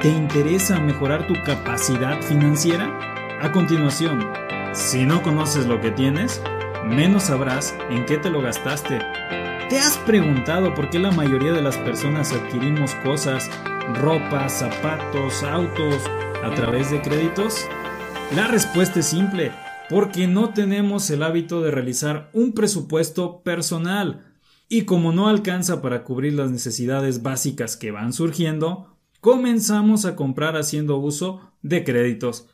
¿Te interesa mejorar tu capacidad financiera? A continuación, si no conoces lo que tienes, menos sabrás en qué te lo gastaste. ¿Te has preguntado por qué la mayoría de las personas adquirimos cosas, ropa, zapatos, autos, a través de créditos? La respuesta es simple, porque no tenemos el hábito de realizar un presupuesto personal. Y como no alcanza para cubrir las necesidades básicas que van surgiendo, comenzamos a comprar haciendo uso de créditos,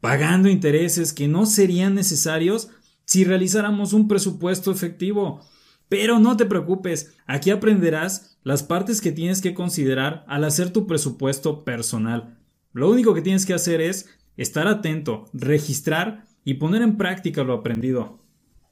pagando intereses que no serían necesarios si realizáramos un presupuesto efectivo. Pero no te preocupes, aquí aprenderás las partes que tienes que considerar al hacer tu presupuesto personal. Lo único que tienes que hacer es estar atento, registrar y poner en práctica lo aprendido.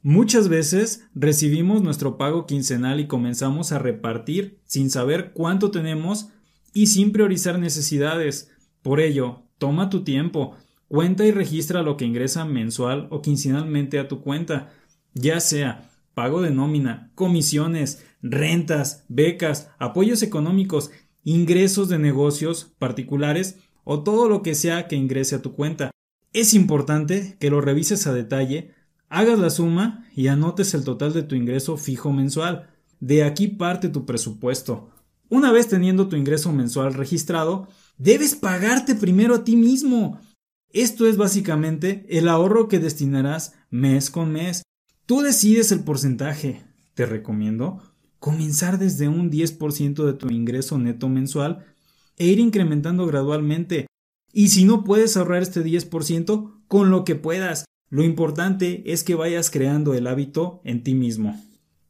Muchas veces recibimos nuestro pago quincenal y comenzamos a repartir sin saber cuánto tenemos y sin priorizar necesidades. Por ello, toma tu tiempo, cuenta y registra lo que ingresa mensual o quincenalmente a tu cuenta, ya sea pago de nómina, comisiones, rentas, becas, apoyos económicos, ingresos de negocios particulares o todo lo que sea que ingrese a tu cuenta. Es importante que lo revises a detalle, hagas la suma y anotes el total de tu ingreso fijo mensual. De aquí parte tu presupuesto. Una vez teniendo tu ingreso mensual registrado, debes pagarte primero a ti mismo. Esto es básicamente el ahorro que destinarás mes con mes. Tú decides el porcentaje. Te recomiendo comenzar desde un 10% de tu ingreso neto mensual e ir incrementando gradualmente. Y si no puedes ahorrar este 10%, con lo que puedas. Lo importante es que vayas creando el hábito en ti mismo.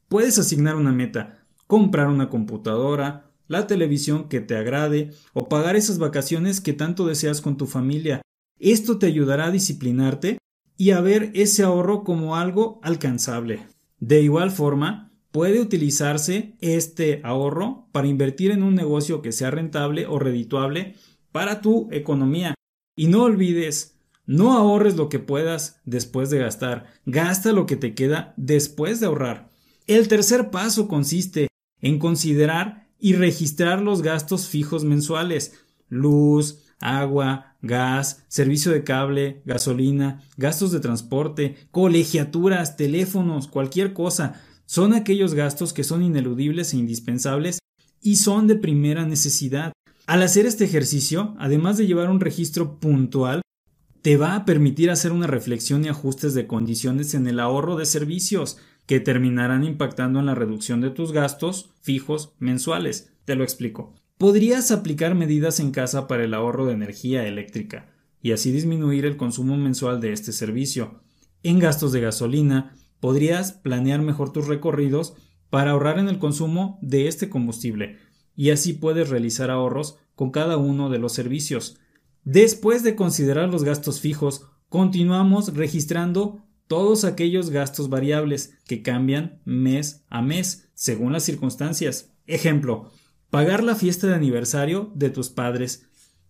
Puedes asignar una meta, comprar una computadora, la televisión que te agrade o pagar esas vacaciones que tanto deseas con tu familia. Esto te ayudará a disciplinarte y a ver ese ahorro como algo alcanzable. De igual forma, puede utilizarse este ahorro para invertir en un negocio que sea rentable o redituable para tu economía. Y no olvides, no ahorres lo que puedas después de gastar, gasta lo que te queda después de ahorrar. El tercer paso consiste en considerar y registrar los gastos fijos mensuales, luz, agua, gas, servicio de cable, gasolina, gastos de transporte, colegiaturas, teléfonos, cualquier cosa. Son aquellos gastos que son ineludibles e indispensables y son de primera necesidad. Al hacer este ejercicio, además de llevar un registro puntual, te va a permitir hacer una reflexión y ajustes de condiciones en el ahorro de servicios, que terminarán impactando en la reducción de tus gastos fijos mensuales. Te lo explico. Podrías aplicar medidas en casa para el ahorro de energía eléctrica y así disminuir el consumo mensual de este servicio. En gastos de gasolina, podrías planear mejor tus recorridos para ahorrar en el consumo de este combustible y así puedes realizar ahorros con cada uno de los servicios. Después de considerar los gastos fijos, continuamos registrando todos aquellos gastos variables que cambian mes a mes según las circunstancias. Ejemplo, pagar la fiesta de aniversario de tus padres,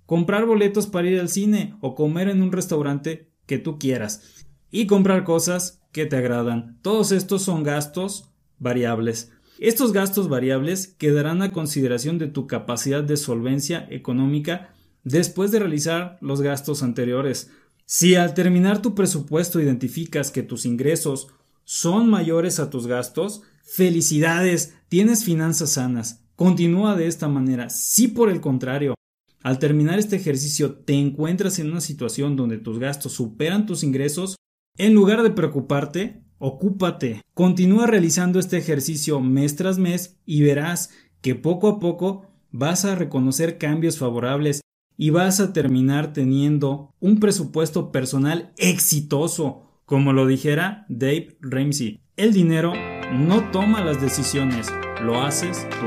comprar boletos para ir al cine o comer en un restaurante que tú quieras y comprar cosas que te agradan. Todos estos son gastos variables. Estos gastos variables quedarán a consideración de tu capacidad de solvencia económica después de realizar los gastos anteriores. Si al terminar tu presupuesto identificas que tus ingresos son mayores a tus gastos, felicidades, tienes finanzas sanas. Continúa de esta manera. Si por el contrario, al terminar este ejercicio te encuentras en una situación donde tus gastos superan tus ingresos, en lugar de preocuparte, ocúpate. Continúa realizando este ejercicio mes tras mes y verás que poco a poco vas a reconocer cambios favorables y vas a terminar teniendo un presupuesto personal exitoso, como lo dijera Dave Ramsey. El dinero no toma las decisiones, lo haces tú.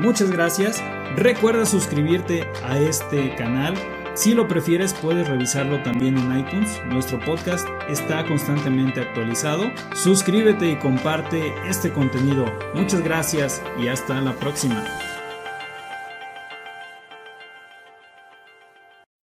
Muchas gracias. Recuerda suscribirte a este canal. Si lo prefieres puedes revisarlo también en iTunes. Nuestro podcast está constantemente actualizado. Suscríbete y comparte este contenido. Muchas gracias y hasta la próxima.